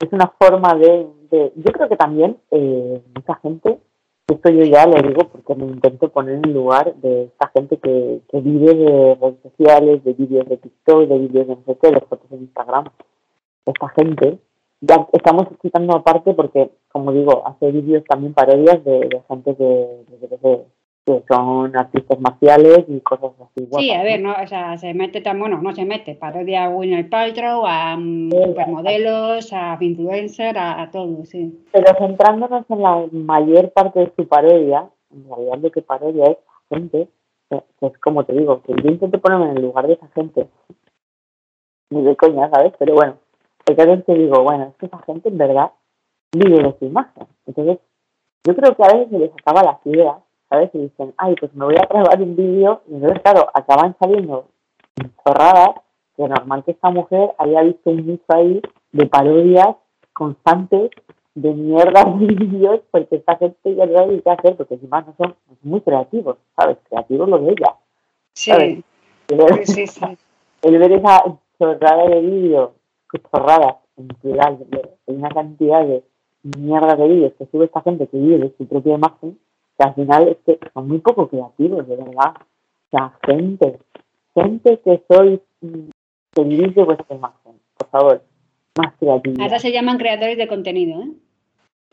es una forma de, yo creo que también eh, mucha gente, esto yo ya lo digo porque me intento poner en lugar de esta gente que, que vive de redes sociales, de vídeos de TikTok, de vídeos de no sé qué, de fotos en Instagram. Esta gente, ya estamos quitando aparte porque, como digo, hace vídeos también parodias de, gente que, de, que son artistas marciales y cosas así. sí, a ver, ¿no? o sea, se mete tan, bueno, no se mete, parodia a Winner Paltrow, a um, supermodelos, a influencers, a, a todo, sí. Pero centrándonos en la mayor parte de su parodia, en realidad lo que parodia es gente, que, es como te digo, que yo intento ponerme en el lugar de esa gente, ni de coña, ¿sabes? Pero bueno, el caso es que digo, bueno, es que esa gente en verdad vive de su imagen. Entonces, yo creo que a veces se les acaba las ideas ¿sabes? Y dicen, ay, pues me voy a grabar un vídeo, y entonces, claro, acaban saliendo zorradas, que normal que esta mujer haya visto un mucho ahí de parodias constantes de mierda de vídeos, porque esta gente ya sabe qué hacer, porque encima no son, no son muy creativos, ¿sabes? Creativos lo de ella. Sí. El ver, sí, sí. el ver esa chorrada de vídeos, chorradas, en plural, una cantidad de mierda de vídeos que sube esta gente que vive de su propia imagen, que al final es que son muy poco creativos, de verdad. O sea, gente, gente que soy, mm, que vivís de vuestra imagen, por favor, más creativos. Ahora se llaman creadores de contenido, ¿eh?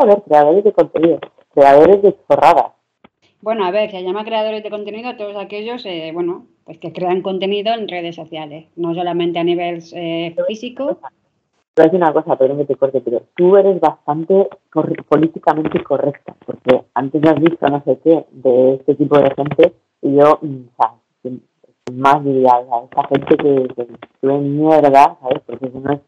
ver, creadores de contenido, creadores de chorradas. Bueno, a ver, se llama creadores de contenido a todos aquellos, eh, bueno, pues que crean contenido en redes sociales, no solamente a nivel eh, físico, voy a decir una cosa, perdón que te corte, pero tú eres bastante políticamente correcta, porque antes has visto no sé qué de este tipo de gente y yo, mm, o sea, sin, más diría, o esta gente que, que sube mierda, ¿sabes? Porque eso no es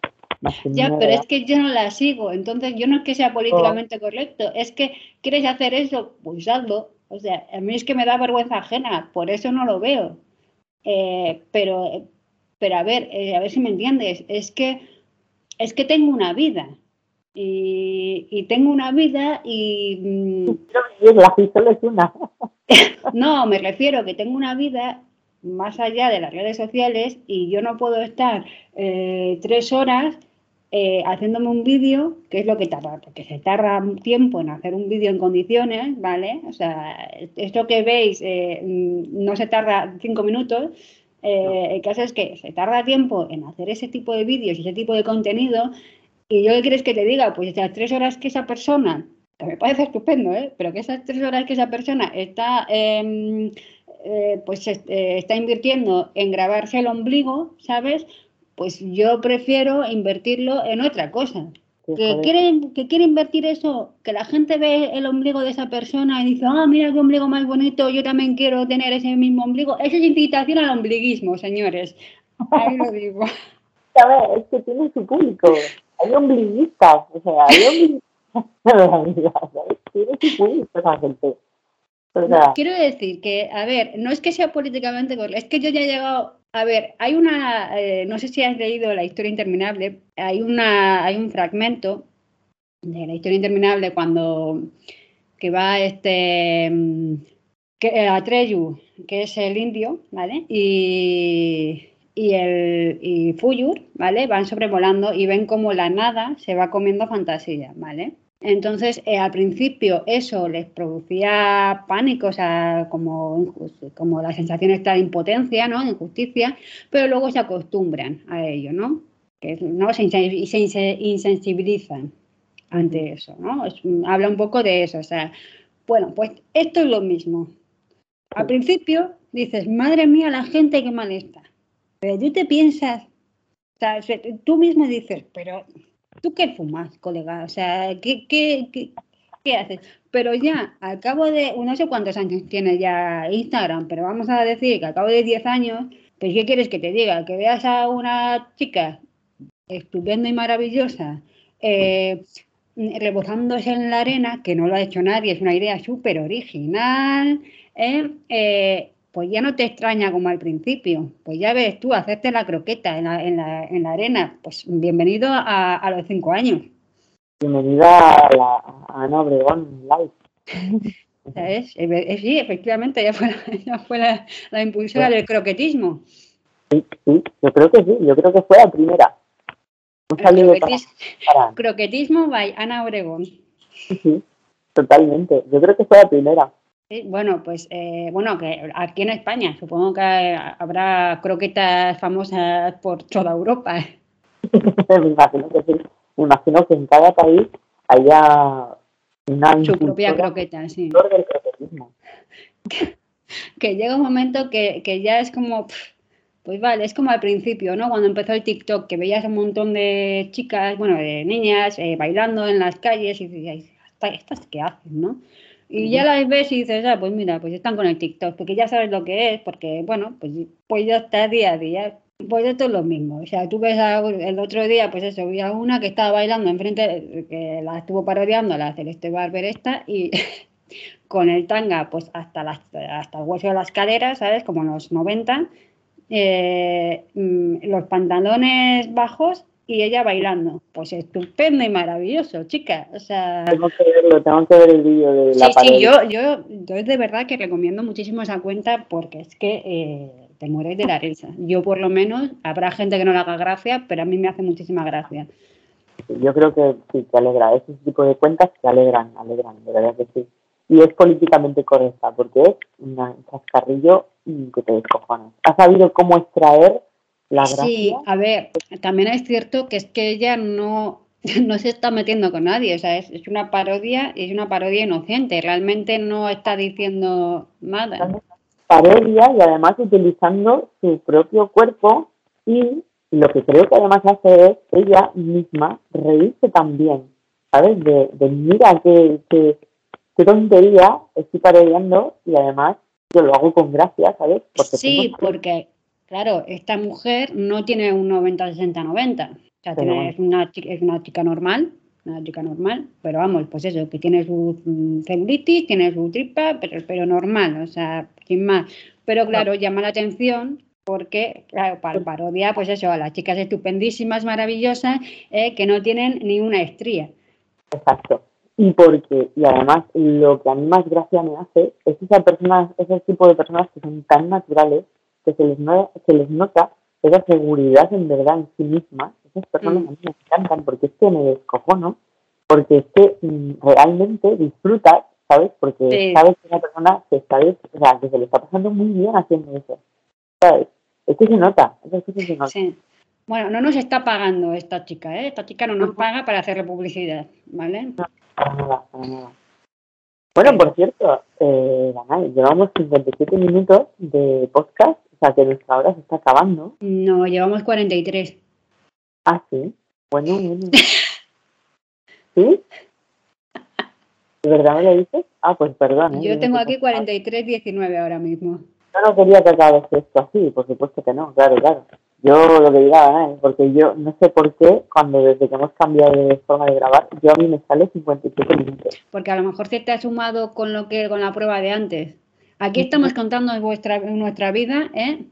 Ya, pero es que yo no la sigo, entonces yo no es que sea políticamente correcto, es que quieres hacer eso, pues hazlo. O sea, a mí es que me da vergüenza ajena, por eso no lo veo. Eh, pero, pero a ver, eh, a ver si me entiendes, es que, es que tengo una vida. Y, tengo una vida y... Mm, la es una. no, me refiero que tengo una vida más allá de las redes sociales y yo no puedo estar eh, tres horas eh, haciéndome un vídeo, que es lo que tarda, porque se tarda tiempo en hacer un vídeo en condiciones, ¿vale? O sea, esto que veis eh, no se tarda cinco minutos. Eh, el caso es que se tarda tiempo en hacer ese tipo de vídeos y ese tipo de contenido. Y yo, ¿qué quieres que te diga? Pues esas tres horas que esa persona, que me parece estupendo, ¿eh? Pero que esas tres horas que esa persona está, em, pues está invirtiendo en grabarse el ombligo, ¿sabes? pues yo prefiero invertirlo en otra cosa. Que quiere, que quiere invertir eso, que la gente ve el ombligo de esa persona y dice, ah, mira qué ombligo más bonito, yo también quiero tener ese mismo ombligo. Eso es invitación al ombliguismo, señores. Ahí lo digo. ver, Es que tiene su público. Hay ombliguistas, o sea, hay ombliguistas. tiene su público esa gente. Quiero decir que, a ver, no es que sea políticamente correcto, es que yo ya he llegado a ver, hay una, eh, no sé si has leído La historia interminable, hay, una, hay un fragmento de La historia interminable cuando que va este que, eh, Atreyu, que es el indio, ¿vale? Y, y el y Fuyur, ¿vale? Van sobrevolando y ven como la nada se va comiendo fantasía, ¿vale? Entonces, eh, al principio eso les producía pánico, o sea, como, como la sensación esta de impotencia, ¿no? De injusticia, pero luego se acostumbran a ello, ¿no? Que, ¿no? Se, se, insensibilizan ante eso, ¿no? habla un poco de eso, o sea, bueno, pues esto es lo mismo. Al principio dices, madre mía, la gente que mal está. Pero tú te piensas, o sea, tú mismo dices, pero ¿tú qué fumas, colega? O sea, ¿qué, qué, haces? Pero ya, al cabo de, no sé cuántos años tiene ya Instagram, pero vamos a decir que al cabo de 10 años, pues ¿qué quieres que te diga? Que veas a una chica estupenda y maravillosa, eh, rebozándose en la arena, que no lo ha hecho nadie, es una idea súper original, ¿eh? eh pues ya no te extraña como al principio. Pues ya ves tú, hacerte la croqueta en la, en la, en la arena. Pues bienvenido a, a, los cinco años. Bienvenida a, la, a Ana Obregón Live. ¿Sabes? Sí, efectivamente, ella fue, ella fue la, impulsora del croquetismo. Sí, sí, yo creo que sí, yo creo que fue la primera. Un saludo para, Croquetismo by Ana Obregón. Sí, totalmente. Yo creo que fue la primera bueno, pues eh, bueno, que aquí en España supongo que habrá croquetas famosas por toda Europa. Me imagino que sí. Me imagino que en cada país haya una su propia croqueta, sí. Que, llega un momento que, ya es como, pues vale, es como al principio, ¿no? Cuando empezó el TikTok, que veías un montón de chicas, bueno, de niñas eh, bailando en las calles y decías, ¿estas qué hacen, no? Y ya las ves y dices, ah, pues mira, pues están con el TikTok, porque ya sabes lo que es, porque bueno, pues, pues ya está día a día. Pues esto es lo mismo. O sea, tú ves el otro día, pues eso, vi a una que estaba bailando enfrente, que la estuvo parodiando la Celeste Barber esta, y con el tanga, pues hasta, las, hasta el hueso de las caderas, ¿sabes? Como en los 90. Eh, mm, los pantalones bajos y ella bailando. Pues estupendo y maravilloso, chica. O sea, tengo que verlo, tengo que ver el vídeo de la Sí, sí, yo, yo, yo de verdad que recomiendo muchísimo esa cuenta porque es que eh, te mueres de la risa. Yo por lo menos, habrá gente que no le haga gracia, pero a mí me hace muchísima gracia. Yo creo que sí, que alegra. Ese tipo de cuentas que alegran, alegran, de verdad que sí. Y es políticamente correcta porque es un chascarrillo que te descojonas. Ha sabido cómo extraer Sí, a ver, también es cierto que es que ella no, no se está metiendo con nadie, o sea, es, una parodia y es una parodia inocente, realmente no está diciendo nada. Parodia y además utilizando su propio cuerpo y lo que creo que además hace es ella misma reírse también, ¿sabes? De, de mira qué, qué, qué tontería estoy parodiando y además yo lo hago con gracia, ¿sabes? Porque sí, porque Claro, esta mujer no tiene un 90-60-90. O sea, tiene- es, una, es una chica normal, una chica normal, pero vamos, pues eso, que tiene su mm, celulitis, tiene su tripa, pero, pero normal, o sea, sin más. Pero claro, llama la atención porque, claro, para parodia, pues eso, a las chicas estupendísimas, maravillosas, eh, que no tienen ni una estría. Exacto. Y porque, y además, lo que a mí más gracia me hace es esa persona, ese tipo de personas que son tan naturales que se les, no- se les nota esa seguridad en verdad en sí mismas. Esas personas Mm. a mí me encantan porque es que me descojono, porque es que mm, realmente disfrutas, ¿sabes? Porque Sí. sabes que una persona se está, o sea, que se le está pasando muy bien haciendo eso, ¿sabes? Es que se nota, esas cosas se notan. Sí. Bueno, no nos está pagando esta chica, ¿eh? Esta chica no nos paga para hacerle publicidad, ¿vale? Para nada, para nada. Bueno, por cierto, eh, llevamos 57 minutos de podcast, sea que nuestra hora se está acabando. No, llevamos 43. Ah, sí. Bueno, bueno. ¿Sí? ¿De verdad me lo dices? Ah, pues perdón. ¿eh? Yo tengo aquí cómo- 43.19 ahora mismo. Yo no quería que acabase esto así, por supuesto que no, claro, claro. Yo lo que diga, Danai, porque yo no sé por qué, cuando desde que hemos cambiado de forma de grabar, yo a mí me sale 57 minutos. Porque a lo mejor se te ha sumado con lo que con la prueba de antes. Aquí estamos contando vuestra, nuestra vida, ¿eh?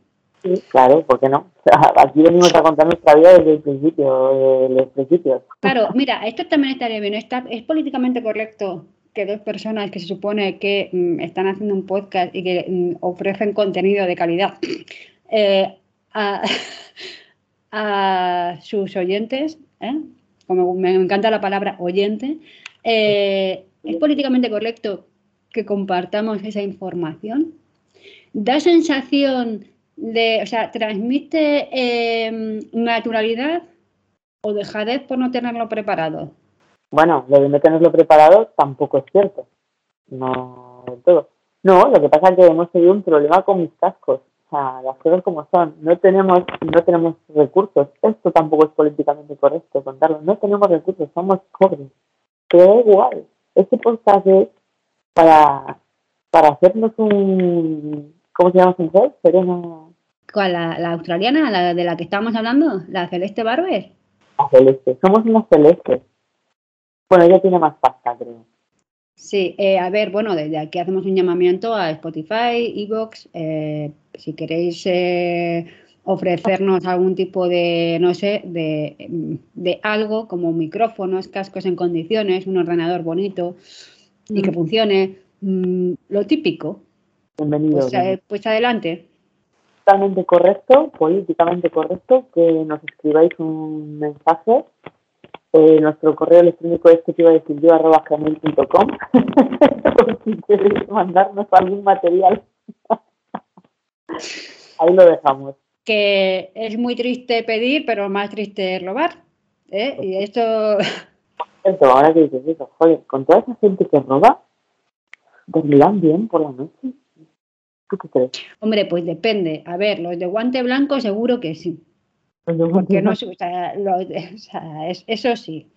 Sí, claro, ¿por qué no? Aquí venimos a contar nuestra vida desde el principio, desde los principios. Claro, mira, esto también estaría bien. Está, es políticamente correcto que dos personas que se supone que mm, están haciendo un podcast y que mm, ofrecen contenido de calidad eh, a, a sus oyentes, ¿eh? como me encanta la palabra oyente, eh, es políticamente correcto que compartamos esa información. Da sensación de, o sea, transmite eh, naturalidad o dejadez por no tenerlo preparado. Bueno, lo de no tenerlo preparado tampoco es cierto. No todo. No, lo que pasa es que hemos tenido un problema con mis cascos. O sea, las cosas como son. No tenemos, no tenemos recursos. Esto tampoco es políticamente correcto contarlo. No tenemos recursos, somos pobres. Pero da igual. Este podcast es para, para hacernos un... ¿Cómo se llama su mujer? Serena ¿Cuál? La, la australiana, la de la que estábamos hablando? ¿La Celeste Barber? la celeste. Somos unas celestes. Bueno, ella tiene más pasta, creo. Sí, eh, a ver, bueno, desde aquí hacemos un llamamiento a Spotify, Evox, si queréis eh, ofrecernos algún tipo de, no sé, de, de algo como micrófonos, cascos en condiciones, un ordenador bonito y que Mm. funcione, mm, lo típico, Bienvenido. pues, eh, pues adelante. totalmente correcto, políticamente correcto, que nos escribáis un mensaje. Eh, nuestro correo electrónico es que te iba a decir yo arroba gmail.com por si queréis mandarnos algún material. Ahí lo dejamos. Que es muy triste pedir, pero más triste robar. ¿eh? Y esto, Cierto, ahora que dices eso, joder, con toda esa gente que roba, ¿dormirán bien por la noche? ¿Tú qué crees? hombre, pues depende. A ver, los de guante blanco seguro que sí. Porque no, o sea, o sea, es- eso sí.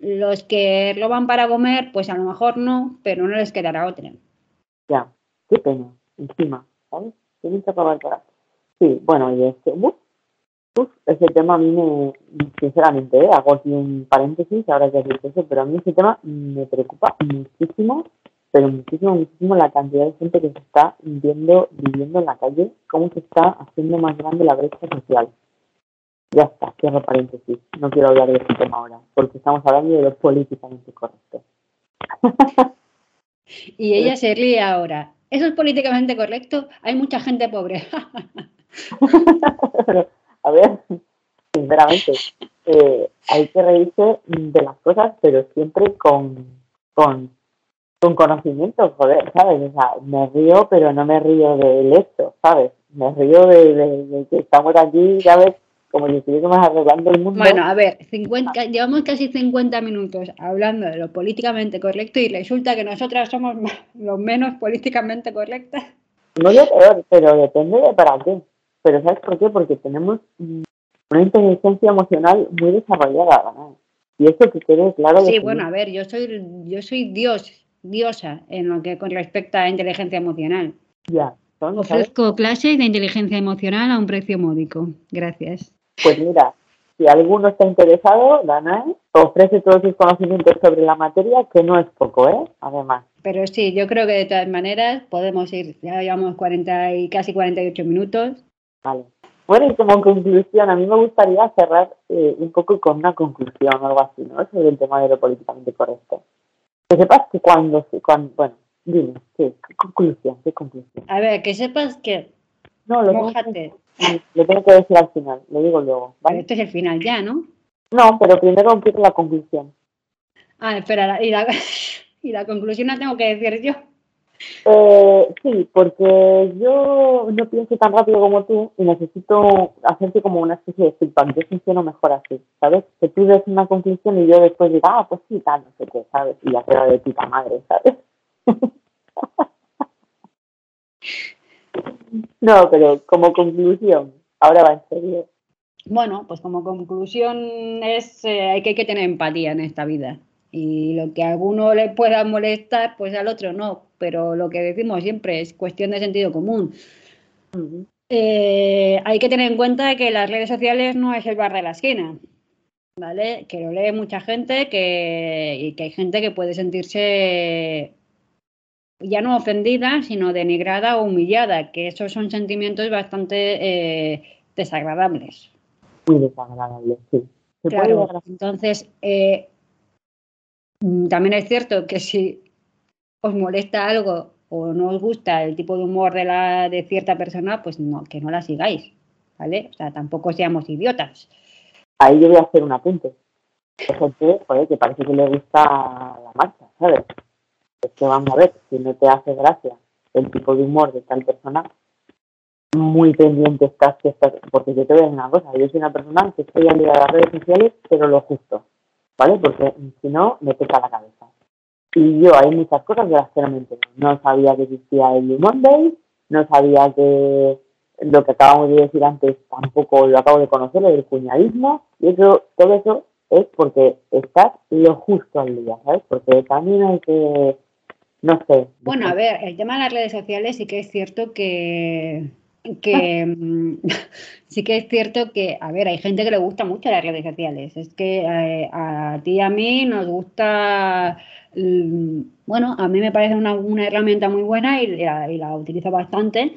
Los que roban para comer, pues a lo mejor no, pero no les quedará otra. Ya, qué pena, encima, ¿sabes? Tienen que acabar para. Sí, bueno, y este, uf, uf, ese tema a mí me, sinceramente, ¿eh? hago aquí un paréntesis, ahora que has eso, pero a mí ese tema me preocupa muchísimo, pero muchísimo, muchísimo la cantidad de gente que se está viendo, viviendo en la calle, cómo se está haciendo más grande la brecha social. Ya está, cierro paréntesis, no quiero hablar de ese tema ahora, porque estamos hablando de lo políticamente correcto. Y ella se ríe ahora. ¿Eso es políticamente correcto? Hay mucha gente pobre. A ver, sinceramente, eh, hay que reírse de las cosas, pero siempre con, con, con conocimiento, joder, ¿sabes? O sea, me río, pero no me río del hecho, ¿sabes? Me río de, de- de que estamos aquí, ¿sabes? Como si estuviésemos arreglando el mundo. Bueno, a ver, 50, llevamos casi 50 minutos hablando de lo políticamente correcto y resulta que nosotras somos lo menos políticamente correctas. No lo peor, pero depende de para qué. Pero ¿sabes por qué? Porque tenemos una inteligencia emocional muy desarrollada, ¿no? Y eso que quede claro. Sí, bueno, a ver, yo soy, yo soy Dios, diosa en lo que con respecta a inteligencia emocional. Ya, son. Ofrezco clases de inteligencia emocional a un precio módico. Gracias. Pues mira, si alguno está interesado, Danae ofrece todos sus conocimientos sobre la materia, que no es poco, ¿eh? Además. Pero sí, yo creo que de todas maneras podemos ir, ya llevamos 40 y casi 48 minutos. Vale. Bueno, y como conclusión, a mí me gustaría cerrar eh, un poco con una conclusión o algo así, ¿no? Sobre el tema de lo políticamente correcto. Que sepas que cuando, cuando bueno, dime, ¿qué, conclusión? ¿Qué conclusión? A ver, que sepas que... No, lo Mójate. lo tengo que decir al final, lo digo luego. ¿vale? Este es el final ya, ¿no? No, pero primero empiezo la conclusión. Ah, espera, y la, y la conclusión la tengo que decir yo. Eh, sí, porque yo no pienso tan rápido como tú y necesito hacerte como una especie de feedback. Yo funciono mejor así, ¿sabes? Que tú des una conclusión y yo después diga, ah, pues sí, tal, no sé qué, ¿sabes? Y ya queda de puta madre, ¿sabes? no, pero como conclusión, ahora va en serio. Bueno, pues como conclusión es eh, que hay que tener empatía en esta vida. Y lo que a alguno le pueda molestar, pues al otro no. Pero lo que decimos siempre es cuestión de sentido común. Eh, hay que tener en cuenta que las redes sociales no es el bar de la esquina. ¿Vale? Que lo lee mucha gente que, y que hay gente que puede sentirse ya no ofendida, sino denigrada o humillada, que esos son sentimientos bastante eh, desagradables. Muy desagradables, sí. Claro, entonces, eh, también es cierto que si os molesta algo o no os gusta el tipo de humor de, la, de cierta persona, pues no, que no la sigáis, ¿vale? O sea, tampoco seamos idiotas. Ahí yo voy a hacer un apunte. Hay gente, joder, que parece que le gusta la marcha, ¿sabes? Es que vamos a ver, si no te hace gracia el tipo de humor de tal persona, muy pendiente estás, que estás porque yo te voy a decir una cosa, yo soy una persona que estoy a las redes sociales, pero lo justo. ¿Vale? Porque si no, me pesa la cabeza. Y yo hay muchas cosas de las que no me entero. No sabía que existía el Blue Monday, no sabía que lo que acabamos de decir antes tampoco lo acabo de conocer, el cuñadismo, y eso, todo eso es porque estás lo justo al día, ¿sabes? Porque también hay que, no sé. Bueno, a ver, el tema de las redes sociales sí que es cierto que que mm, sí que es cierto que, a ver, hay gente que le gusta mucho las redes sociales. Es que eh, a ti y a mí nos gusta, mm, bueno, a mí me parece una, herramienta muy buena y, la, utilizo bastante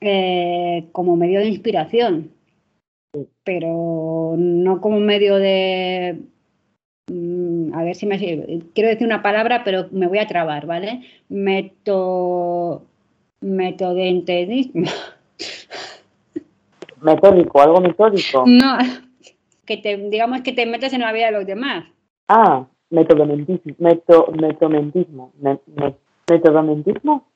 eh, como medio de inspiración, pero no como medio de... Mm, a ver si me quiero decir una palabra, pero me voy a trabar, ¿vale? Meto, metodentenismo. Metódico, algo metódico. No, que te, digamos que te metes en la vida de los demás. Ah, metodomentismo, meto, metomentismo, metodomentismo.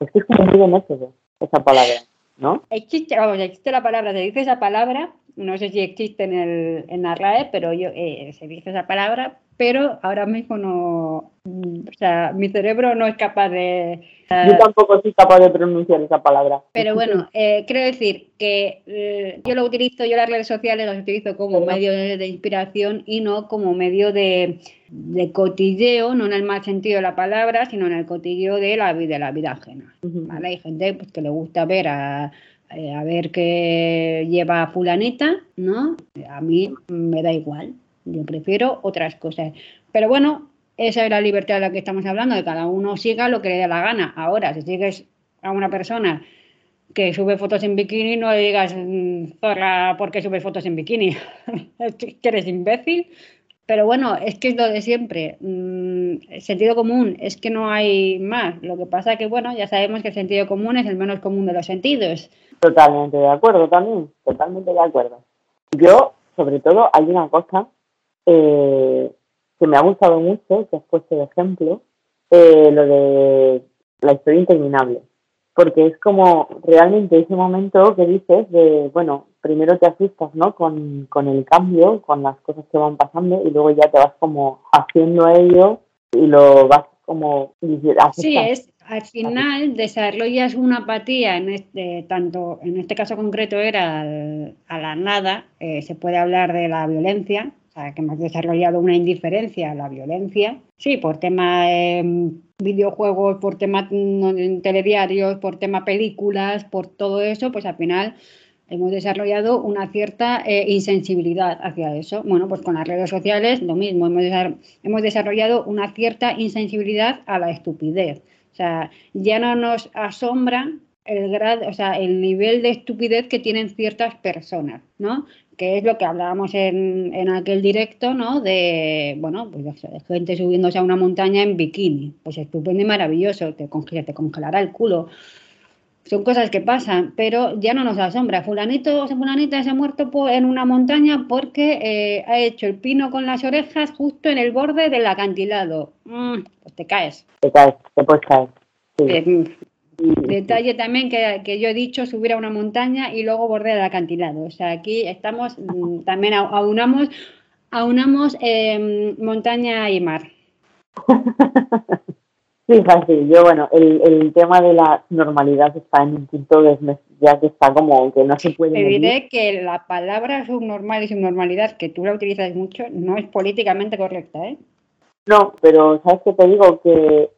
Es que es como método, esa palabra, ¿no? Existe, vamos, existe la palabra, se dice esa palabra, no sé si existe en, el, en la RAE, pero yo, eh, se dice esa palabra, pero ahora mismo no, mm, o sea, mi cerebro no es capaz de... yo tampoco soy capaz de pronunciar esa palabra. Pero bueno, eh, quiero decir que eh, yo lo utilizo, yo las redes sociales las utilizo como medio de, inspiración y no como medio de, de, cotilleo, no en el mal sentido de la palabra, sino en el cotilleo de la, de la vida ajena. Hay gente pues, que le gusta ver a eh, a ver qué lleva fulanita, ¿no? A mí me da igual. Yo prefiero otras cosas. Pero bueno, esa es la libertad de la que estamos hablando, de cada uno siga lo que le dé la gana. Ahora, si sigues a una persona que sube fotos en bikini, no le digas, mm, zorra, ¿por qué subes fotos en bikini? ¿Que eres imbécil? Pero bueno, es que es lo de siempre. Mm, sentido común, es que no hay más. Lo que pasa es que, bueno, ya sabemos que el sentido común es el menos común de los sentidos. Totalmente de acuerdo también, totalmente de acuerdo. Yo, sobre todo, hay una cosa eh, que me ha gustado mucho, que has puesto de ejemplo, eh, lo de la historia interminable. Porque es como realmente ese momento que dices de, bueno, primero te asustas, ¿no? Con, con el cambio, con las cosas que van pasando y luego ya te vas como haciendo ello y lo vas como... Sí, es, al final desarrollas una apatía, en este, tanto en este caso concreto era a la nada, eh, se puede hablar de la violencia, o sea, que hemos desarrollado una indiferencia a la violencia, sí, por tema de videojuegos, por tema telediarios, por tema películas, por todo eso, pues al final hemos desarrollado una cierta eh, insensibilidad hacia eso. Bueno, pues con las redes sociales lo mismo, hemos, desarrollado una cierta insensibilidad a la estupidez. O sea, ya no nos asombra el grado, o sea, el nivel de estupidez que tienen ciertas personas, ¿no? Que es lo que hablábamos en, en aquel directo, ¿no? De, bueno, pues de gente subiéndose a una montaña en bikini. Pues estupendo y maravilloso, te, te congelará el culo son cosas que pasan, pero ya no nos asombra. Fulanito o fulanita se ha muerto en una montaña porque eh, ha hecho el pino con las orejas justo en el borde del acantilado. Mm, pues te caes. Te caes, te puedes caer. Eh, detalle también que, yo he dicho, subir a una montaña y luego borde del acantilado. O sea, aquí estamos, mm, también aunamos, aunamos em, montaña y mar. Sí, fácil. Yo, bueno, el, el tema de la normalidad está en un punto de, ya que está como que no se puede. Te diré que la palabra subnormal y subnormalidad, que tú la utilizas mucho, no es políticamente correcta, ¿eh? No, pero ¿sabes qué te digo? Que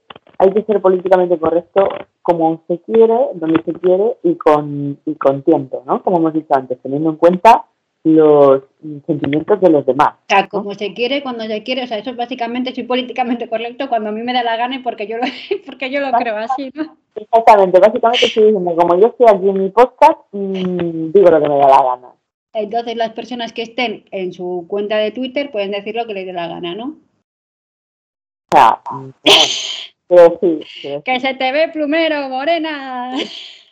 hay que ser políticamente correcto como se quiere, donde se quiere y con, y con tiempo, ¿no? Como hemos dicho antes, teniendo en cuenta los sentimientos de los demás. O sea, como se quiere, cuando se quiere, o sea, eso es básicamente, soy políticamente correcto cuando a mí me da la gana y porque yo lo, porque yo lo creo así, ¿no? Exactamente, básicamente estoy diciendo, como yo estoy aquí en mi podcast, mmm, digo lo que me da la gana. Entonces las personas que estén en su cuenta de Twitter pueden decir lo que les dé la gana, ¿no? O sea, quiero decir, Que se te ve plumero, morena.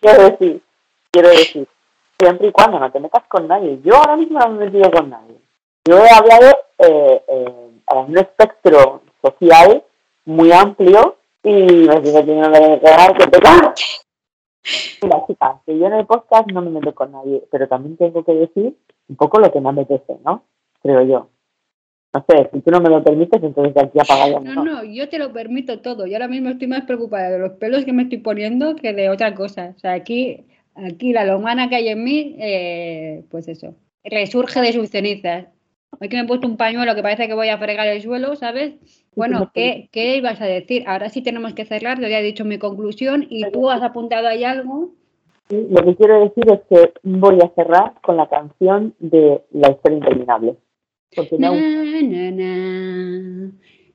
Quiero decir, quiero decir siempre y cuando no te metas con nadie. Yo ahora mismo no me he metido con nadie. Yo he hablado eh, eh, a un espectro social muy amplio y me dice que no me que te Mira, chica, que yo en el podcast no me meto con nadie, pero también tengo que decir un poco lo que me apetece, ¿no? Creo yo. No sé, si tú no me lo permites, entonces aquí apaga No, no, yo te lo permito todo. Yo ahora mismo estoy más preocupada de los pelos que me estoy poniendo que de otra cosa. O sea, aquí Aquí la humana que hay en mí, eh, pues eso, resurge de sus cenizas. Hoy que me he puesto un pañuelo que parece que voy a fregar el suelo, ¿sabes? Bueno, ¿qué, ¿qué ibas a decir? Ahora sí tenemos que cerrar, te había dicho mi conclusión y tú has apuntado ahí algo. lo que quiero decir es que voy a cerrar con la canción de La historia interminable. Porque não.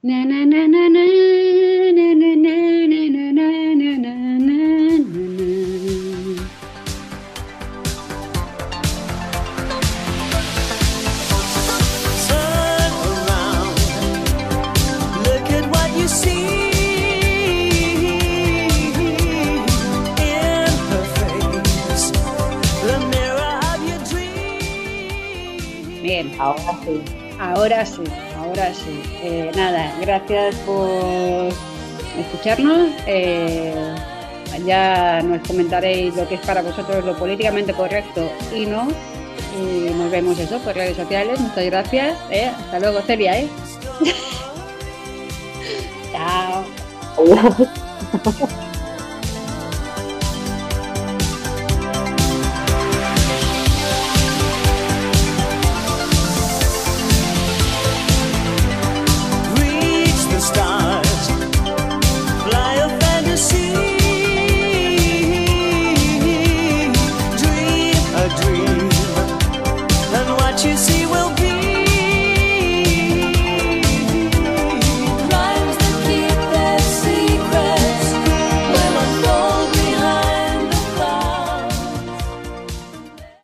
Na, na, na, Ahora sí. Ahora sí, ahora sí. Eh, nada, gracias por escucharnos. Eh, ya nos comentaréis lo que es para vosotros lo políticamente correcto y no. Y nos vemos eso por redes sociales. Muchas gracias. Eh. Hasta luego, Celia. ¿eh? Chao.